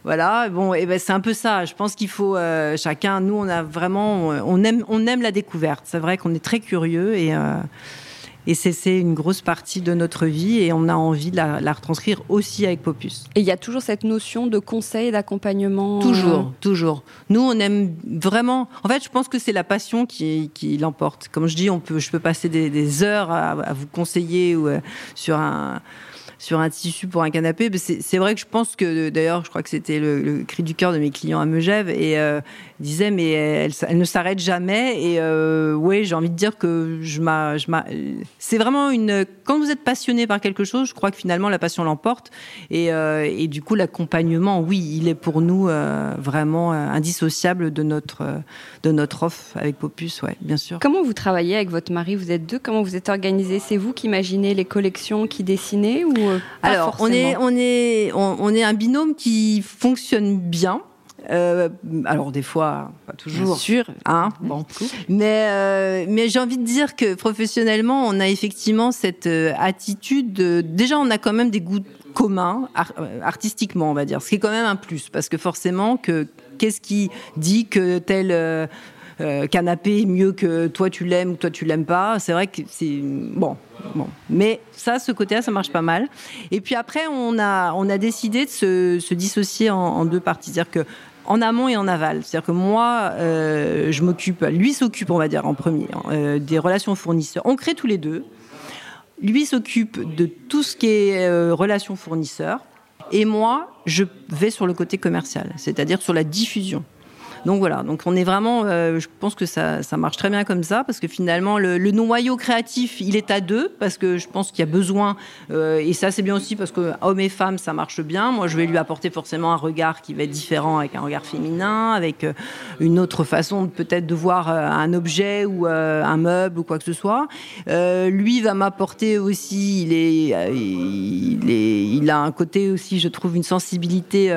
voilà, bon, et ben c'est un peu ça. Je pense qu'il faut euh, chacun. Nous, on a vraiment, on aime, on aime la découverte. C'est vrai qu'on est très curieux et et c'est une grosse partie de notre vie et on a envie de la, retranscrire aussi avec Popus. Et il y a toujours cette notion de conseil, d'accompagnement Toujours, euh, toujours. Nous, on aime vraiment... En fait, je pense que c'est la passion qui, qui l'emporte. Comme je dis, on peut, je peux passer des, heures à, vous conseiller ou, euh, sur un sur un tissu pour un canapé. C'est vrai que je pense que, d'ailleurs, je crois que c'était le, cri du cœur de mes clients à Megève, et euh, disait, mais elle, ne s'arrête jamais. Et euh, oui, j'ai envie de dire que je c'est vraiment une. Quand vous êtes passionné par quelque chose, je crois que finalement la passion l'emporte. Et, euh, et, du coup, l'accompagnement, oui, il est pour nous vraiment indissociable de notre, de notre offre avec Popus, ouais, bien sûr. Comment vous travaillez avec votre mari? Vous êtes deux Comment vous êtes organisé C'est vous qui imaginez les collections, qui dessinez alors, on est, on, est, on, est un binôme qui fonctionne bien. Euh, alors des fois, pas toujours. Bien sûr. Hein, bon. Mais, euh, mais j'ai envie de dire que professionnellement, on a effectivement cette euh, attitude. De, déjà, on a quand même des goûts communs artistiquement, on va dire. Ce qui est quand même un plus, parce que forcément, que qu'est-ce qui dit que tel euh, canapé mieux que toi tu l'aimes ou toi tu l'aimes pas. C'est vrai que c'est bon, bon. Mais ça, ce côté-là, ça marche pas mal. Et puis après, on a, on a décidé de se, dissocier en, deux parties. C'est-à-dire que en amont et en aval. C'est-à-dire que moi, euh, je m'occupe, lui s'occupe, on va dire, en premier, euh, des relations fournisseurs. On crée tous les deux. Lui s'occupe de tout ce qui est relations fournisseurs. Et moi, je vais sur le côté commercial, c'est-à-dire sur la diffusion. Donc voilà, donc on est vraiment, euh, je pense que ça, ça, marche très bien comme ça, parce que finalement, le, noyau créatif, il est à deux, parce que je pense qu'il y a besoin, euh, et ça c'est bien aussi parce que hommes et femmes, ça marche bien. Moi, je vais lui apporter forcément un regard qui va être différent, avec un regard féminin, avec euh, une autre façon peut-être de voir un objet ou un meuble ou quoi que ce soit. lui va m'apporter aussi, il est, il est, il a un côté aussi, je trouve, une sensibilité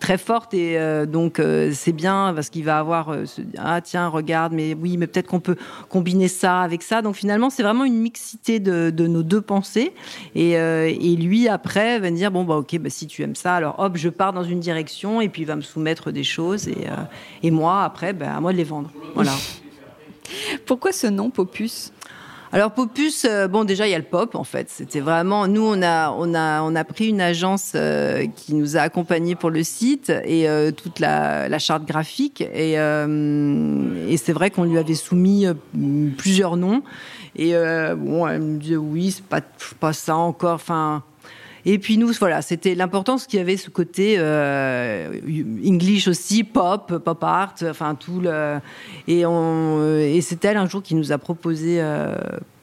très forte, et donc c'est bien parce qu'il va avoir euh, ah tiens regarde mais oui mais peut-être qu'on peut combiner ça avec ça. Donc finalement c'est vraiment une mixité de, nos deux pensées. Et, euh, et, lui après va me dire bon bah ok bah, si tu aimes ça alors hop je pars dans une direction et puis il va me soumettre des choses et, euh, et moi après bah, à moi de les vendre. Voilà. Pourquoi ce nom Popus? Alors Popus, euh, bon déjà il y a le pop en fait. C'était vraiment nous on a on a on a pris une agence euh, qui nous a accompagnés pour le site et euh, toute la, la, charte graphique et, et c'est vrai qu'on lui avait soumis plusieurs noms et bon elle me dit oui c'est pas pas ça encore. Enfin et puis nous, voilà, c'était l'importance qu'il y avait ce côté euh, English aussi, pop, pop art, enfin tout le. Et, c'est elle un jour qui nous a proposé euh,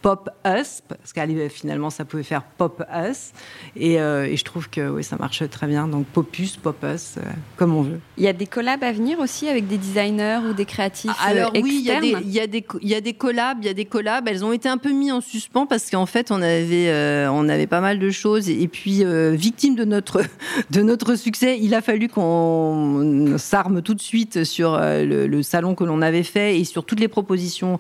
Pop Us, parce qu'elle finalement ça pouvait faire Pop Us. Et, euh, et je trouve que oui, ça marche très bien. Donc Popus, Pop Us, euh, comme on veut. Il y a des collabs à venir aussi avec des designers ou des créatifs euh, Alors oui, il y, a des, il, y a des, il y a des collabs, il y a des collabs. Elles ont été un peu mises en suspens parce qu'en fait on avait, on avait pas mal de choses. Et, puis victime de notre, [LAUGHS] de notre succès, il a fallu qu'on s'arme tout de suite sur le, salon que l'on avait fait et sur toutes les propositions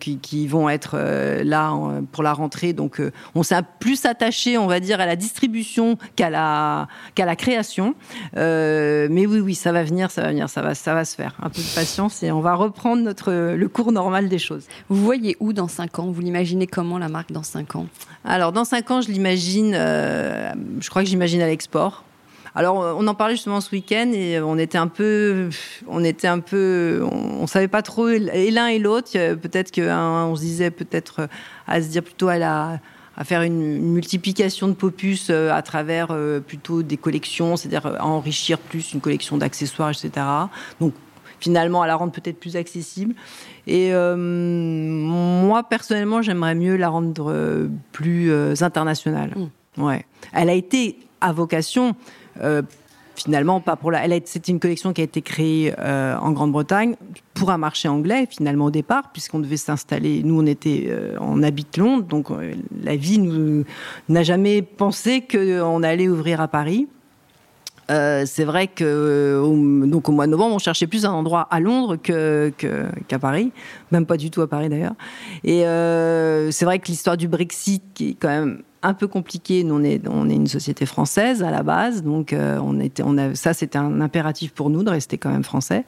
qui, qui, vont être euh, là pour la rentrée. Donc, euh, on s'est plus attaché, on va dire, à la distribution qu'à la qu'à la création. Euh, mais oui, oui, ça va venir, ça va venir, ça va, ça va se faire. Un peu de patience et on va reprendre notre le cours normal des choses. Vous voyez où dans 5 ans? Vous l'imaginez comment la marque dans 5 ans? Alors, dans 5 ans, je l'imagine, je crois que j'imagine à l'export. Alors, on en parlait justement ce week-end et on était un peu, on était un peu, on, savait pas trop et l'un et l'autre. Peut-être qu'on se disait peut-être à se dire plutôt à la à faire une, multiplication de Popus euh, à travers euh, plutôt des collections, c'est-à-dire à enrichir plus une collection d'accessoires, etc. Donc finalement à la rendre peut-être plus accessible. Et moi personnellement, j'aimerais mieux la rendre plus internationale. Mmh. Ouais. Elle a été à vocation finalement pas pour la. C'était une collection qui a été créée euh, en Grande-Bretagne pour un marché anglais finalement au départ, puisqu'on devait s'installer. Nous, on était, euh, habite Londres, donc euh, la vie n'a jamais pensé qu'on allait ouvrir à Paris. c'est vrai que au, donc au mois de novembre, on cherchait plus un endroit à Londres qu'à Paris, même pas du tout à Paris d'ailleurs. Et c'est vrai que l'histoire du Brexit, qui est quand même un peu compliqué. Nous, on est, une société française à la base, donc euh, on était, on a, ça c'était un impératif pour nous de rester quand même français.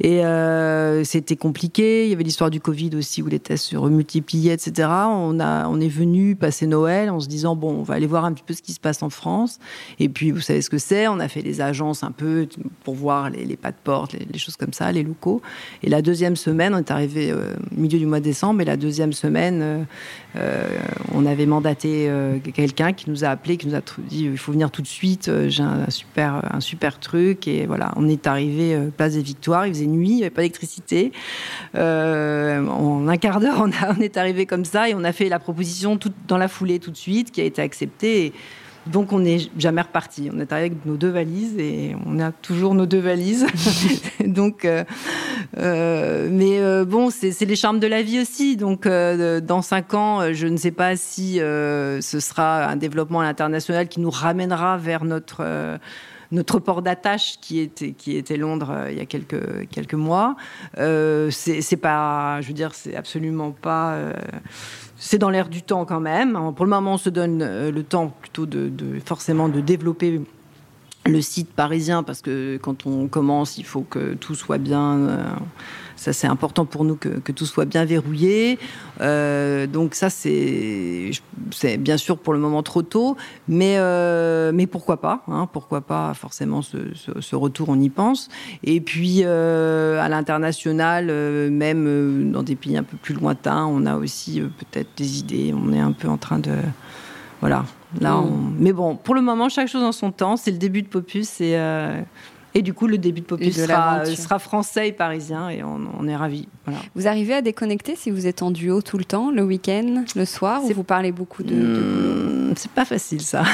Et euh, c'était compliqué. Il y avait l'histoire du Covid aussi où les tests se remultipliaient, etc. On a, on est venu passer Noël en se disant bon, on va aller voir un petit peu ce qui se passe en France. Et puis vous savez ce que c'est. On a fait les agences un peu pour voir les, pas de porte, les, choses comme ça, les locaux. Et la deuxième semaine, on est arrivé euh, au milieu du mois de décembre. Et la deuxième semaine, on avait mandaté euh, quelqu'un qui nous a appelé, qui nous a dit il faut venir tout de suite, euh, j'ai un, super, un super truc. Et voilà, on est arrivé euh, place des Victoires, il faisait nuit, il n'y avait pas d'électricité. en un quart d'heure, [LAUGHS] on, est arrivé comme ça et on a fait la proposition tout, dans la foulée tout de suite, qui a été acceptée. Donc on n'est jamais reparti. On est arrivé avec nos deux valises et on a toujours nos deux valises. [LAUGHS] Donc, euh, euh, mais euh, bon, c'est les charmes de la vie aussi. Donc dans cinq ans, je ne sais pas si ce sera un développement à l'international qui nous ramènera vers notre notre port d'attache qui était, qui était Londres il y a quelques, quelques mois. Euh, c'est pas, je veux dire, c'est absolument pas c'est dans l'air du temps quand même. Pour le moment, on se donne euh, le temps plutôt de, forcément de développer le site parisien parce que quand on commence, il faut que tout soit bien. Euh, ça, c'est important pour nous que, tout soit bien verrouillé. Euh, donc ça, c'est, bien sûr pour le moment trop tôt, mais, euh, mais pourquoi pas hein, Pourquoi pas forcément ce, retour, on y pense. Et puis à l'international, même dans des pays un peu plus lointains, on a aussi peut-être des idées. On est un peu en train de... Voilà. Là, mm. Mais bon, pour le moment, chaque chose en son temps. C'est le début de Popus et et du coup, le début de Popus sera, sera, français et parisien et on, est ravis. Vous arrivez à déconnecter si vous êtes en duo tout le temps, le week-end, le soir, ou vous parlez beaucoup de, hmm, C'est pas facile ça.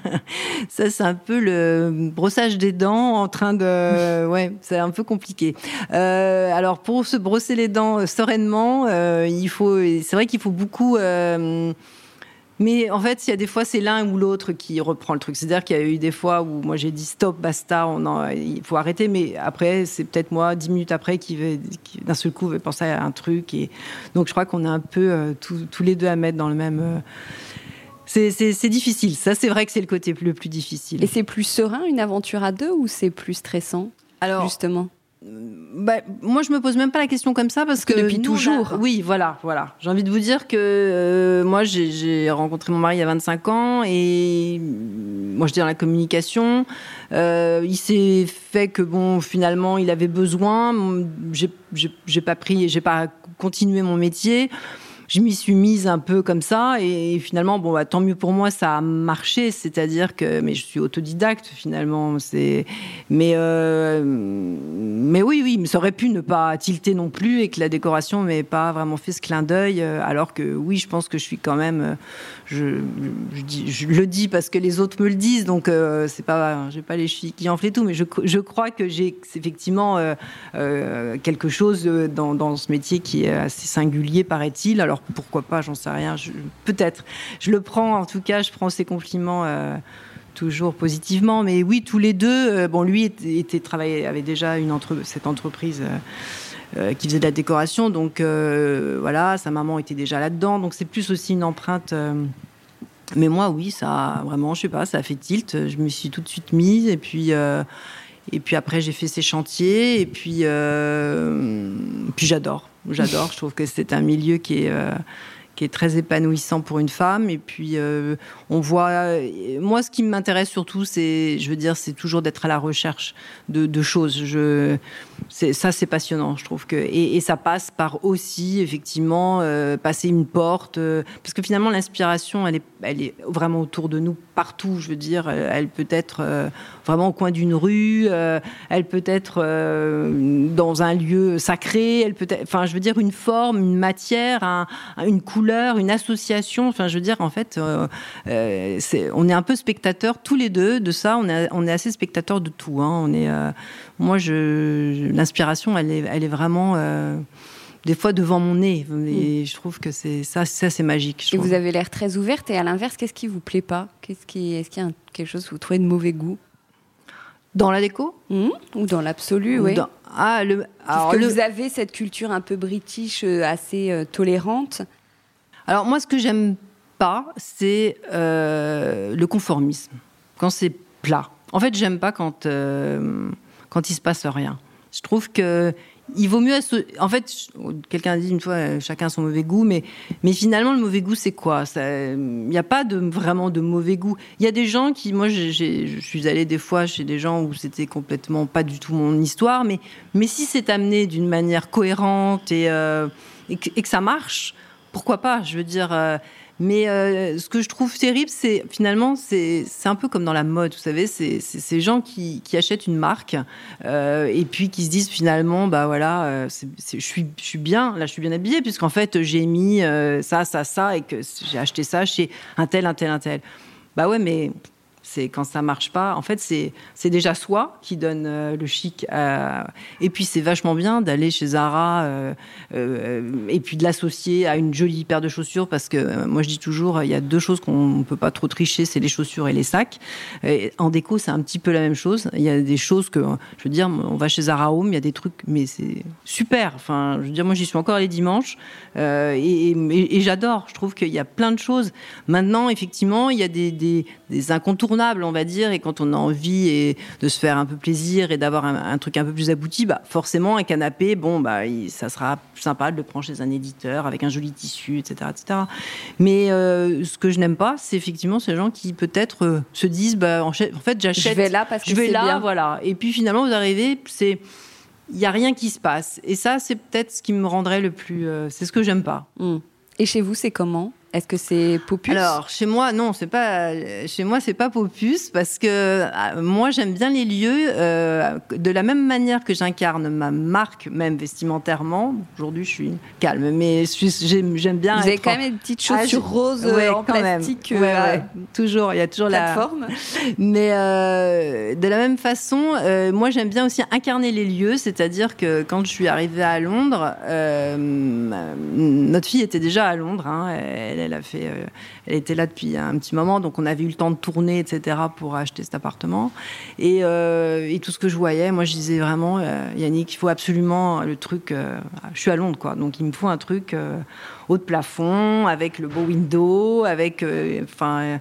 [LAUGHS] ça, c'est un peu le brossage des dents en train de. [LAUGHS] Ouais, c'est un peu compliqué. Euh, alors, pour se brosser les dents sereinement, euh, il faut. C'est vrai qu'il faut beaucoup. Mais en fait, il y a des fois, c'est l'un ou l'autre qui reprend le truc. C'est-à-dire qu'il y a eu des fois où moi j'ai dit stop, basta, on il faut arrêter. Mais après, c'est peut-être moi, dix minutes après, qui, d'un seul coup va penser à un truc. Et donc, je crois qu'on est un peu euh, tous les deux à mettre dans le même. Euh, c'est difficile. Ça, c'est vrai que c'est le côté le plus difficile. Et c'est plus serein une aventure à deux ou c'est plus stressant Alors, justement? Bah, moi, je me pose même pas la question comme ça parce que, depuis toujours. Oui, voilà, voilà. J'ai envie de vous dire que euh, moi, j'ai rencontré mon mari il y a 25 ans et moi, je dis dans la communication. Euh, il s'est fait que bon, finalement, il avait besoin. J'ai pas pris, j'ai pas continué mon métier je m'y suis mise un peu comme ça et finalement bon bah, tant mieux pour moi ça a marché. C'est-à-dire que mais je suis autodidacte finalement c'est mais euh, mais oui oui ça aurait pu ne pas tilter non plus et que la décoration m'ait pas vraiment fait ce clin d'œil euh, alors que oui je pense que je suis quand même euh, je le dis parce que les autres me le disent donc c'est pas j'ai pas les chevilles qui enflent et tout mais je, je crois que j'ai effectivement quelque chose dans, dans ce métier qui est assez singulier paraît-il. Alors pourquoi pas, j'en sais rien. Peut-être. Je le prends, en tout cas, je prends ses compliments euh, toujours positivement. Mais oui, tous les deux. Euh, bon, lui était, travaillé, avait déjà une cette entreprise. Euh, qui faisait de la décoration, donc voilà, sa maman était déjà là-dedans, donc c'est plus aussi une empreinte mais moi, oui, ça, vraiment, je sais pas, ça a fait tilt. Je me suis tout de suite mise, et puis, et puis après, j'ai fait ces chantiers, et puis, puis j'adore. J'adore. je trouve que c'est un milieu qui est, euh, qui est très épanouissant pour une femme. Et puis, euh, on voit. Moi, ce qui m'intéresse surtout, c'est, je veux dire, c'est toujours d'être à la recherche de, choses. Je, ça, c'est passionnant, je trouve que. Et, ça passe par aussi, effectivement, euh, passer une porte. Euh, parce que finalement, l'inspiration, elle est, elle est vraiment autour de nous, partout. Je veux dire, elle, peut être euh, vraiment au coin d'une rue, euh, elle peut être dans un lieu sacré, elle peut. Enfin, je veux dire, une forme, une matière, un, une couleur, une association. Enfin, je veux dire, en fait, c'est, on est un peu spectateurs tous les deux de ça. On est, on est assez spectateurs de tout. Hein. On est moi, je, l'inspiration, elle est, elle est vraiment euh, des fois devant mon nez. Et mm. je trouve que c'est ça, ça c'est magique. et vous avez l'air très ouverte. Et à l'inverse, qu'est-ce qui vous plaît pas? Qu'est-ce qui, est-ce qu'il y a quelque chose que vous trouvez de mauvais goût? Dans la déco? Mmh. Ou dans l'absolu, oui. Ah, le... Alors, que vous avez cette culture un peu british, euh, assez euh, tolérante. Alors moi, ce que j'aime pas, c'est le conformisme. Quand c'est plat. En fait, j'aime pas quand quand il se passe rien. Je trouve que il vaut mieux. En fait, quelqu'un a dit une fois, euh, chacun son mauvais goût, mais, mais finalement, le mauvais goût, c'est quoi? Il n'y a pas vraiment de mauvais goût. Il y a des gens qui, moi, je suis allée des fois chez des gens où c'était complètement pas du tout mon histoire, mais, mais si c'est amené d'une manière cohérente et, euh, et, que, ça marche, pourquoi pas Je veux dire. Euh, mais euh, ce que je trouve terrible, c'est finalement, c'est un peu comme dans la mode, vous savez, c'est ces gens qui, qui, achètent une marque euh, et puis qui se disent finalement, bah voilà, je, suis, je suis bien, là je suis bien habillée, puisqu'en fait j'ai mis ça, ça, ça et que j'ai acheté ça chez un tel, un tel, un tel. Bah ouais, mais c'est quand ça marche pas. En fait, c'est déjà soi qui donne euh, le chic. Et puis c'est vachement bien d'aller chez Zara euh, euh, et puis de l'associer à une jolie paire de chaussures parce que moi je dis toujours il y a deux choses qu'on peut pas trop tricher, c'est les chaussures et les sacs. En déco, c'est un petit peu la même chose. Il y a des choses que je veux dire, on va chez Zara Home, il y a des trucs, mais c'est super. Enfin, je veux dire, moi j'y suis encore les dimanches et, et, j'adore. Je trouve qu'il y a plein de choses. Maintenant, effectivement, il y a des, des, des incontournables on va dire, et quand on a envie et de se faire un peu plaisir et d'avoir un, truc un peu plus abouti, bah forcément un canapé, bon bah ça sera sympa de le prendre chez un éditeur avec un joli tissu, etc., etc. Mais euh, ce que je n'aime pas, c'est effectivement ces gens qui peut-être euh, se disent, bah en, fait j'achète, je vais là parce que je vais là, bien. voilà. Et puis finalement vous arrivez, c'est il n'y a rien qui se passe. Et ça, c'est peut-être ce qui me rendrait le plus. Euh, c'est ce que j'aime pas. Hmm. Et chez vous, c'est comment? Est-ce que c'est Popus? Alors chez moi, non, c'est pas. Chez moi, c'est pas Popus parce que ah, moi, j'aime bien les lieux euh, de la même manière que j'incarne ma marque, même vestimentairement. Aujourd'hui, je suis calme, mais j'aime bien. Vous avez quand même une petite chaussure ah, rose ouais, en plastique. Ouais, euh, toujours, il y a toujours plateforme. la [LAUGHS] Mais euh, de la même façon, euh, moi, j'aime bien aussi incarner les lieux, c'est-à-dire que quand je suis arrivée à Londres, notre fille était déjà à Londres. Hein, elle, elle, a fait, euh, elle était là depuis un petit moment, donc on avait eu le temps de tourner, etc., pour acheter cet appartement. Et, euh, et tout ce que je voyais, moi, je disais vraiment, euh, Yannick, il faut absolument le truc. je suis à Londres, quoi, donc il me faut un truc haut de plafond, avec le beau window, avec, enfin.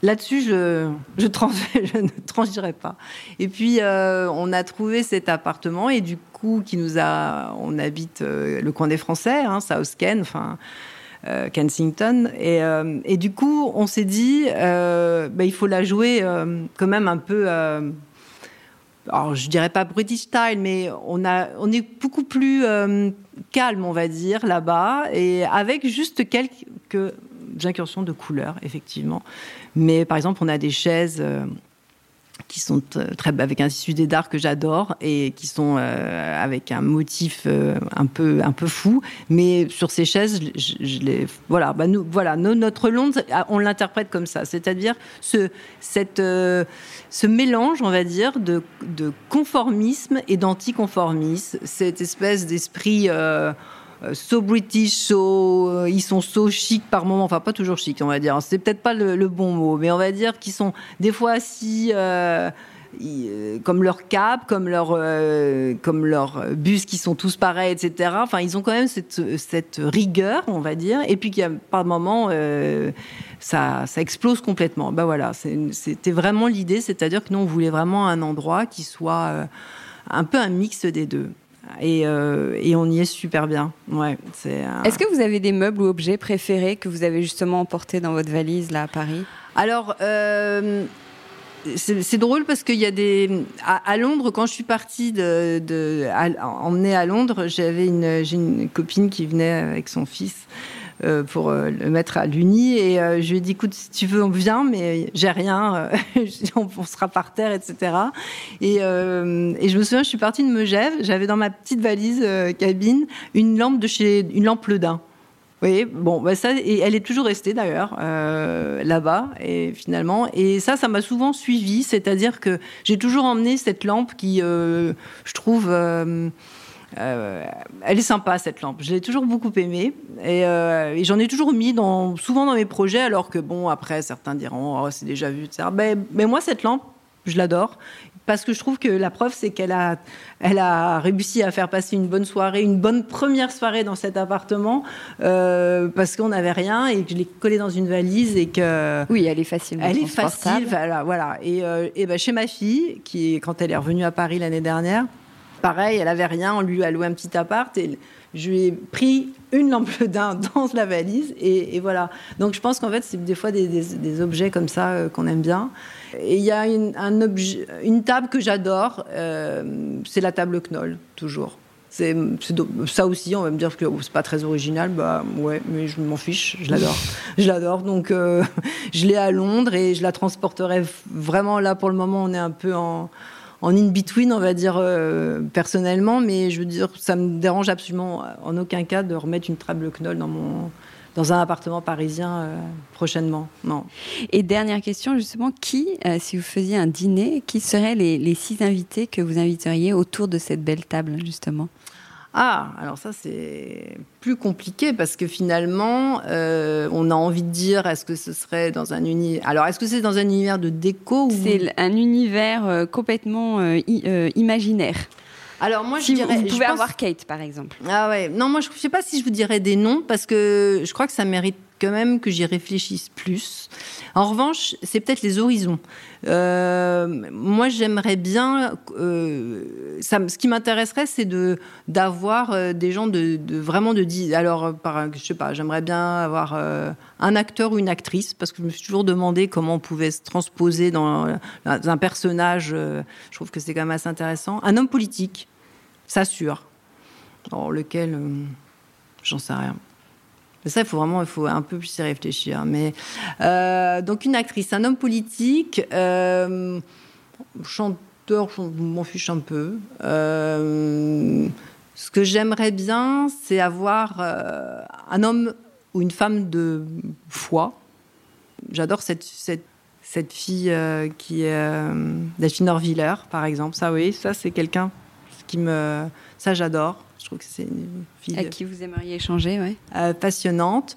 Là-dessus, je, [LAUGHS] ne transigerai pas. Et puis, on a trouvé cet appartement et du coup, qui nous a, on habite le coin des Français, hein, South enfin, Kensington. Et, euh, et, du coup, on s'est dit, euh, bah, il faut la jouer quand même un peu. alors, je dirais pas British style, mais on, a, on est beaucoup plus calme, on va dire, là-bas, et avec juste quelques incursions de couleurs, effectivement. Mais par exemple, on a des chaises qui sont euh, très avec un tissu d'art que j'adore et qui sont euh, avec un motif euh, un peu un peu fou. Mais sur ces chaises je, les voilà bah nous voilà notre Londres ah, on l'interprète comme ça. C'est-à-dire ce cette ce mélange on va dire de, de conformisme et d'anticonformisme. Cette espèce d'esprit so British, so, euh, ils sont so chic par moment, enfin pas toujours chic, on va dire. C'est peut-être pas le, bon mot, mais on va dire qu'ils sont des fois assis. Euh, comme leur cap, comme leur, comme leur bus qui sont tous pareils, etc. Enfin, ils ont quand même cette, rigueur, on va dire, et puis par moment, ça, ça explose complètement. Ben voilà, c'était vraiment l'idée, c'est-à-dire que nous, on voulait vraiment un endroit qui soit un peu un mix des deux. Et, et, on y est super bien. Ouais, c'est. Est-ce que vous avez des meubles ou objets préférés que vous avez justement emportés dans votre valise là à Paris? Alors c'est drôle parce qu'il y a des à, Londres quand je suis partie de, de emmener à Londres j'avais une j'ai une copine qui venait avec son fils euh, pour euh, le mettre à l'Uni. Et euh, je lui ai dit, écoute, si tu veux, on vient, mais j'ai rien, [LAUGHS] on, sera par terre, etc. Et, et, je me souviens, je suis partie de Megève, j'avais dans ma petite valise cabine une lampe de chez, une lampe Ledin. Oui, bon, bah ça, et elle est toujours restée d'ailleurs là-bas, et finalement, et ça, ça m'a souvent suivi, c'est-à-dire que j'ai toujours emmené cette lampe qui, je trouve, euh, elle est sympa cette lampe. Je l'ai toujours beaucoup aimée euh, et, j'en ai toujours mis dans, souvent dans mes projets. Alors que bon, après certains diront oh, c'est déjà vu, etc. Mais, mais moi cette lampe, je l'adore parce que je trouve que la preuve c'est qu'elle a, elle a réussi à faire passer une bonne soirée, une bonne première soirée dans cet appartement euh, parce qu'on n'avait rien et que je l'ai collée dans une valise et que oui, elle est facile. Elle est facile, voilà, voilà. Et, et ben, chez ma fille qui quand elle est revenue à Paris l'année dernière. Pareil, elle avait rien, on lui a loué un petit appart et je lui ai pris une lampe [LAUGHS] d'un dans la valise et, voilà. Donc je pense qu'en fait, c'est des fois des, objets comme ça euh, qu'on aime bien. Et il y a une, table que j'adore, euh, c'est la table Knoll, toujours. C'est ça aussi, on va me dire que c'est pas très original, bah ouais, mais je m'en fiche, je l'adore, je l'adore. Donc euh, [LAUGHS] je l'ai à Londres et je la transporterai vraiment là pour le moment. On est un peu en en in-between, on va dire, euh, personnellement, mais je veux dire, ça me dérange absolument en aucun cas de remettre une table Knoll dans mon dans un appartement parisien euh, prochainement. Non. Et dernière question, justement, qui, euh, si vous faisiez un dîner, qui seraient les, six invités que vous inviteriez autour de cette belle table, justement? Ah, alors ça c'est plus compliqué parce que finalement, euh, on a envie de dire, est-ce que ce serait dans un univers Alors, est-ce que c'est dans un univers de déco ou C'est un univers euh, complètement euh, imaginaire. Alors moi, je dirais, vous pouvez avoir Kate, par exemple. Ah ouais. Non, moi je ne sais pas si je vous dirais des noms parce que je crois que ça mérite quand même que j'y réfléchisse plus. En revanche, c'est peut-être les horizons. Euh, moi, j'aimerais bien. Euh, ça, ce qui m'intéresserait, c'est de d'avoir euh, des gens de, vraiment de alors par, je sais pas, j'aimerais bien avoir un acteur ou une actrice parce que je me suis toujours demandé comment on pouvait se transposer dans, un personnage. je trouve que c'est quand même assez intéressant. Un homme politique, ça sûr. Alors lequel, j'en sais rien ça, il faut vraiment, il faut un peu plus y réfléchir. Mais euh, donc une actrice, un homme politique, euh, chanteur, je m'en fiche un peu. Euh, ce que j'aimerais bien, c'est avoir un homme ou une femme de foi. J'adore cette, cette, cette, fille qui est euh, Delphine par exemple. Ça, oui, ça, c'est quelqu'un qui me. Ça, j'adore. Je trouve que c'est une fille. À qui vous aimeriez échanger, ouais. Euh, passionnante.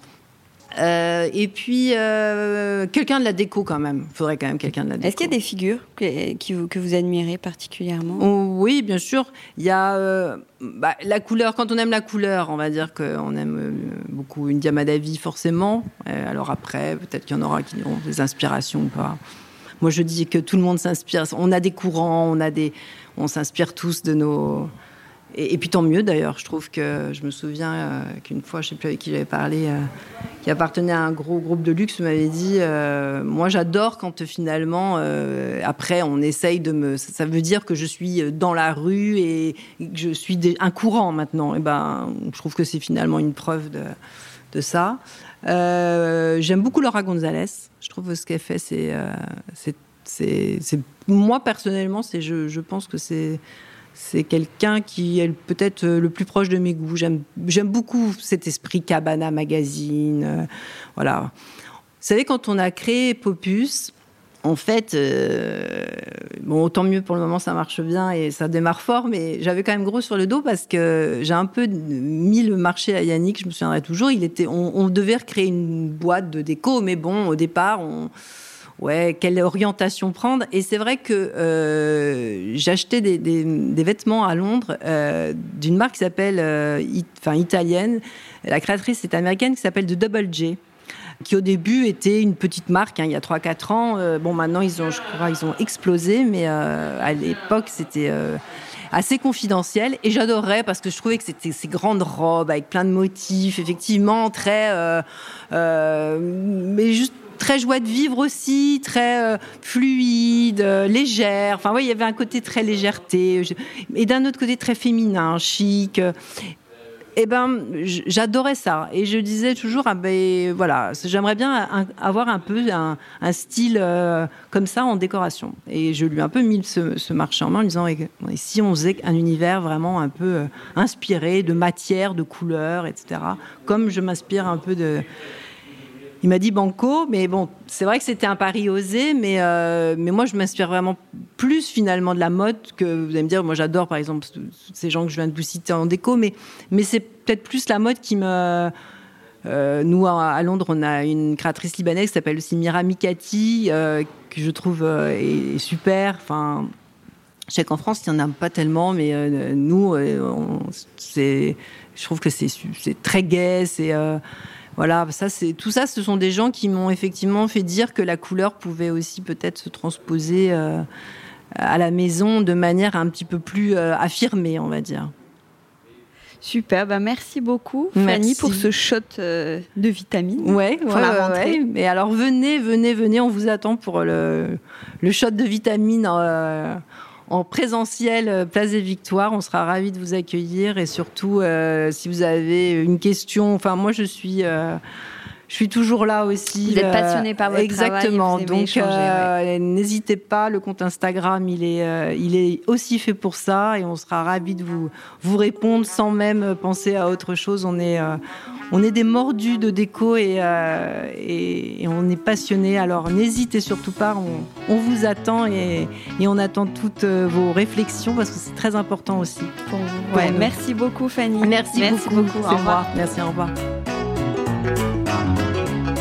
Euh, et puis, euh, quelqu'un de la déco quand même. Il faudrait quand même quelqu'un de la déco. Est-ce qu'il y a des figures que, qui vous, que vous admirez particulièrement? Oh, Oui, bien sûr. Il y a bah, la couleur. Quand on aime la couleur, on va dire qu'on aime beaucoup une Diamadavi, forcément. alors après, peut-être qu'il y en aura qui ont des inspirations ou pas. Moi, je dis que tout le monde s'inspire. On a des courants, on, a des, on s'inspire tous de nos et, puis tant mieux d'ailleurs, je trouve que je me souviens euh, qu'une fois, je ne sais plus avec qui j'avais parlé, euh, qui appartenait à un gros groupe de luxe, m'avait dit euh, Moi j'adore quand finalement, après on essaye de me. Ça veut dire que je suis dans la rue et que je suis un courant maintenant. Et ben, je trouve que c'est finalement une preuve de, ça. J'aime beaucoup Laura Gonzalez. Je trouve que ce qu'elle fait, c'est moi personnellement, je, je pense que c'est c'est quelqu'un qui est peut-être euh, le plus proche de mes goûts. J'aime, beaucoup cet esprit Cabana Magazine. Euh, voilà. Vous savez, quand on a créé Popus, en fait, euh, bon, autant mieux pour le moment, ça marche bien et ça démarre fort, mais j'avais quand même gros sur le dos parce que j'ai un peu mis le marché à Yannick, je me souviendrai toujours. Il était, on, on devait recréer une boîte de déco, mais bon, au départ, on ouais, quelle orientation prendre. Et c'est vrai que euh, j'achetais des, des, vêtements à Londres euh, d'une marque qui s'appelle, euh, enfin italienne. La créatrice est américaine qui s'appelle The Double J qui au début était une petite marque hein, il y a 3-4 ans. bon, maintenant ils ont, je crois, ils ont explosé, mais à l'époque c'était assez confidentiel. Et j'adorais parce que je trouvais que c'était ces grandes robes avec plein de motifs, effectivement très, mais juste très joie de vivre aussi, très fluide, légère. Enfin, oui, il y avait un côté très légèreté, et d'un autre côté très féminin, chic eh ben, j'adorais ça. Et je disais toujours, ah ben voilà, j'aimerais bien avoir un peu un, style euh, comme ça en décoration. Et je lui ai un peu mis ce, marché en main en disant, et, si on faisait un univers vraiment un peu euh, inspiré de matière, de couleurs, etc. Comme je m'inspire un peu de, il m'a dit banco, mais bon, c'est vrai que c'était un pari osé, mais, euh, mais moi je m'inspire vraiment plus finalement de la mode que vous allez me dire, moi j'adore par exemple ces gens que je viens de vous citer en déco, mais, mais c'est peut-être plus la mode qui me. Euh, nous, à, Londres, on a une créatrice libanaise qui s'appelle aussi Mira Mikati, euh, que je trouve est, super. Enfin, je sais qu'en France, il n'y en a pas tellement, mais nous, c'est, je trouve que c'est, très gai, c'est voilà, ça c'est tout ça, ce sont des gens qui m'ont effectivement fait dire que la couleur pouvait aussi peut-être se transposer euh, à la maison de manière un petit peu plus euh, affirmée, on va dire. Super, bah merci beaucoup Fanny pour ce shot euh, de vitamines. Ouais, pour la rentrée. Mais alors venez, venez, venez, on vous attend pour le, le shot de vitamines en présentiel euh, Place des Victoires. On sera ravis de vous accueillir et surtout euh, si vous avez une question. Enfin, moi, je suis. Euh, je suis toujours là aussi. Vous êtes passionné par votre exactement. travail. Exactement. Donc, n'hésitez pas. Le compte Instagram, il est, il est aussi fait pour ça, et on sera ravis de vous vous répondre sans même penser à autre chose. On est, on est des mordus de déco et, euh, et, on est passionnés. Alors n'hésitez surtout pas, on, vous attend et, on attend toutes euh, vos réflexions parce que c'est très important aussi pour vous. merci beaucoup Fanny. Merci, beaucoup. beaucoup. Au revoir. Merci, au revoir.